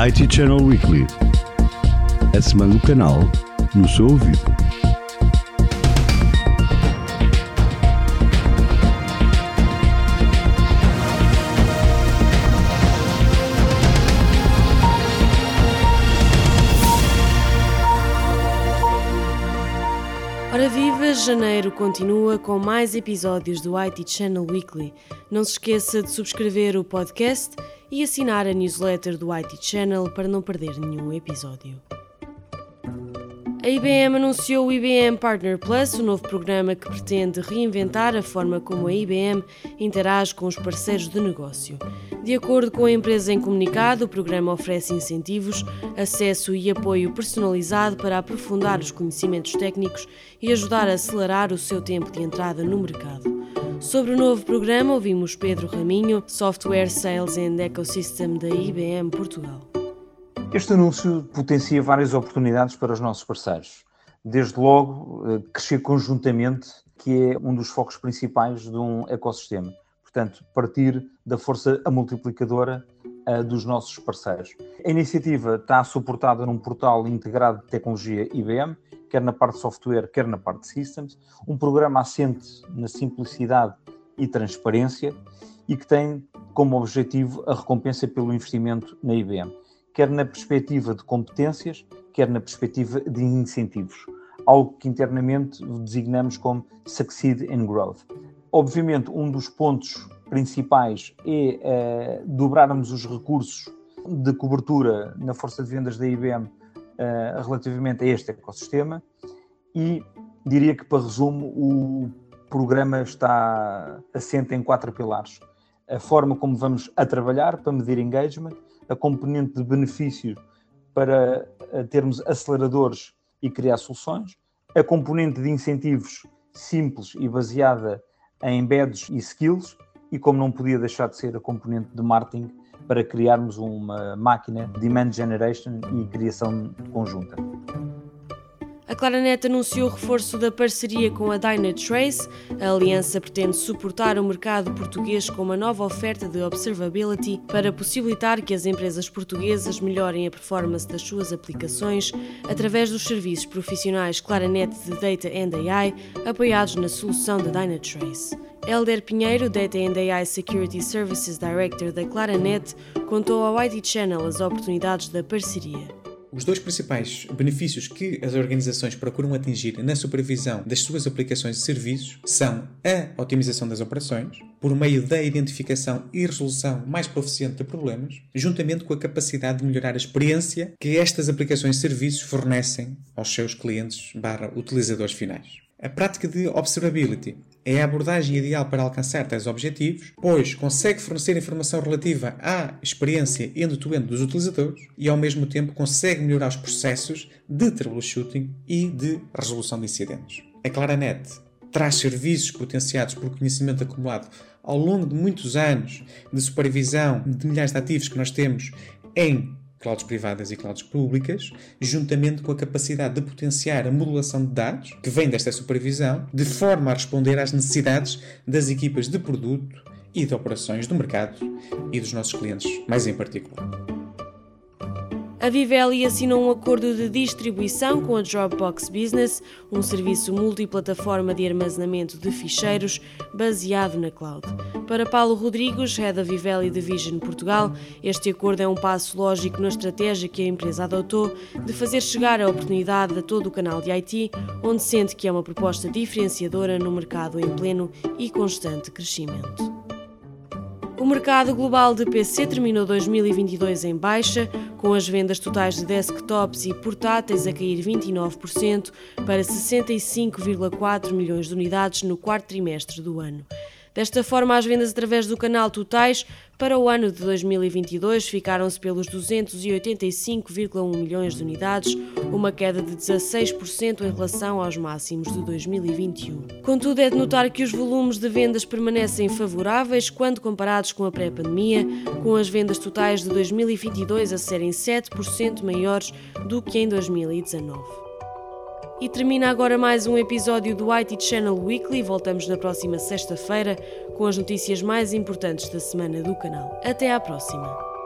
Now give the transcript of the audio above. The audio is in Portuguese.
IT Channel Weekly. A semana do canal no seu ouvido. Ora viva, janeiro continua com mais episódios do IT Channel Weekly. Não se esqueça de subscrever o podcast e assinar a newsletter do IT Channel para não perder nenhum episódio. A IBM anunciou o IBM Partner Plus, o novo programa que pretende reinventar a forma como a IBM interage com os parceiros de negócio. De acordo com a empresa em comunicado, o programa oferece incentivos, acesso e apoio personalizado para aprofundar os conhecimentos técnicos e ajudar a acelerar o seu tempo de entrada no mercado. Sobre o novo programa, ouvimos Pedro Raminho, Software Sales and Ecosystem da IBM Portugal. Este anúncio potencia várias oportunidades para os nossos parceiros. Desde logo, eh, crescer conjuntamente, que é um dos focos principais de um ecossistema. Portanto, partir da força multiplicadora uh, dos nossos parceiros. A iniciativa está suportada num portal integrado de tecnologia IBM, quer na parte de software, quer na parte de systems, um programa assente na simplicidade e transparência e que tem como objetivo a recompensa pelo investimento na IBM quer na perspectiva de competências, quer na perspectiva de incentivos, algo que internamente designamos como Succeed in Growth. Obviamente, um dos pontos principais é uh, dobrarmos os recursos de cobertura na força de vendas da IBM eh, relativamente a este ecossistema e diria que, para resumo, o programa está assente em quatro pilares. A forma como vamos a trabalhar para medir engagement, a componente de benefício para eh, termos aceleradores e criar soluções, a componente de incentivos simples e baseada em embeds e skills, e como não podia deixar de ser a componente de marketing para criarmos uma máquina de demand generation e criação conjunta. A Claranet anunciou o reforço da parceria com a Dynatrace. A aliança pretende suportar o mercado português com uma nova oferta de observability para possibilitar que as empresas portuguesas melhorem a performance das suas aplicações através dos serviços profissionais Claranet de Data and AI apoiados na solução da Dynatrace. Elder Pinheiro, Data and AI Security Services Director da Claranet, contou ao IT Channel as oportunidades da parceria. Os dois principais benefícios que as organizações procuram atingir na supervisão das suas aplicações e serviços são a otimização das operações, por meio da identificação e resolução mais proficiente de problemas, juntamente com a capacidade de melhorar a experiência que estas aplicações e serviços fornecem aos seus clientes barra utilizadores finais. A prática de observability é a abordagem ideal para alcançar tais objetivos, pois consegue fornecer informação relativa à experiência end-to-end dos utilizadores e, ao mesmo tempo, consegue melhorar os processos de troubleshooting e de resolução de incidentes. A Claranet traz serviços potenciados por conhecimento acumulado ao longo de muitos anos de supervisão de milhares de ativos que nós temos em clouds privadas e clouds públicas, juntamente com a capacidade de potenciar a modulação de dados, que vem desta supervisão, de forma a responder às necessidades das equipas de produto e de operações do mercado e dos nossos clientes, mais em particular. A Vivelli assinou um acordo de distribuição com a Dropbox Business, um serviço multiplataforma de armazenamento de ficheiros baseado na cloud. Para Paulo Rodrigues, Head of Vivelli Division Portugal, este acordo é um passo lógico na estratégia que a empresa adotou de fazer chegar a oportunidade a todo o canal de IT, onde sente que é uma proposta diferenciadora no mercado em pleno e constante crescimento. O mercado global de PC terminou 2022 em baixa, com as vendas totais de desktops e portáteis a cair 29% para 65,4 milhões de unidades no quarto trimestre do ano. Desta forma, as vendas através do canal totais para o ano de 2022 ficaram-se pelos 285,1 milhões de unidades, uma queda de 16% em relação aos máximos de 2021. Contudo, é de notar que os volumes de vendas permanecem favoráveis quando comparados com a pré-pandemia, com as vendas totais de 2022 a serem 7% maiores do que em 2019. E termina agora mais um episódio do IT Channel Weekly. Voltamos na próxima sexta-feira com as notícias mais importantes da semana do canal. Até à próxima!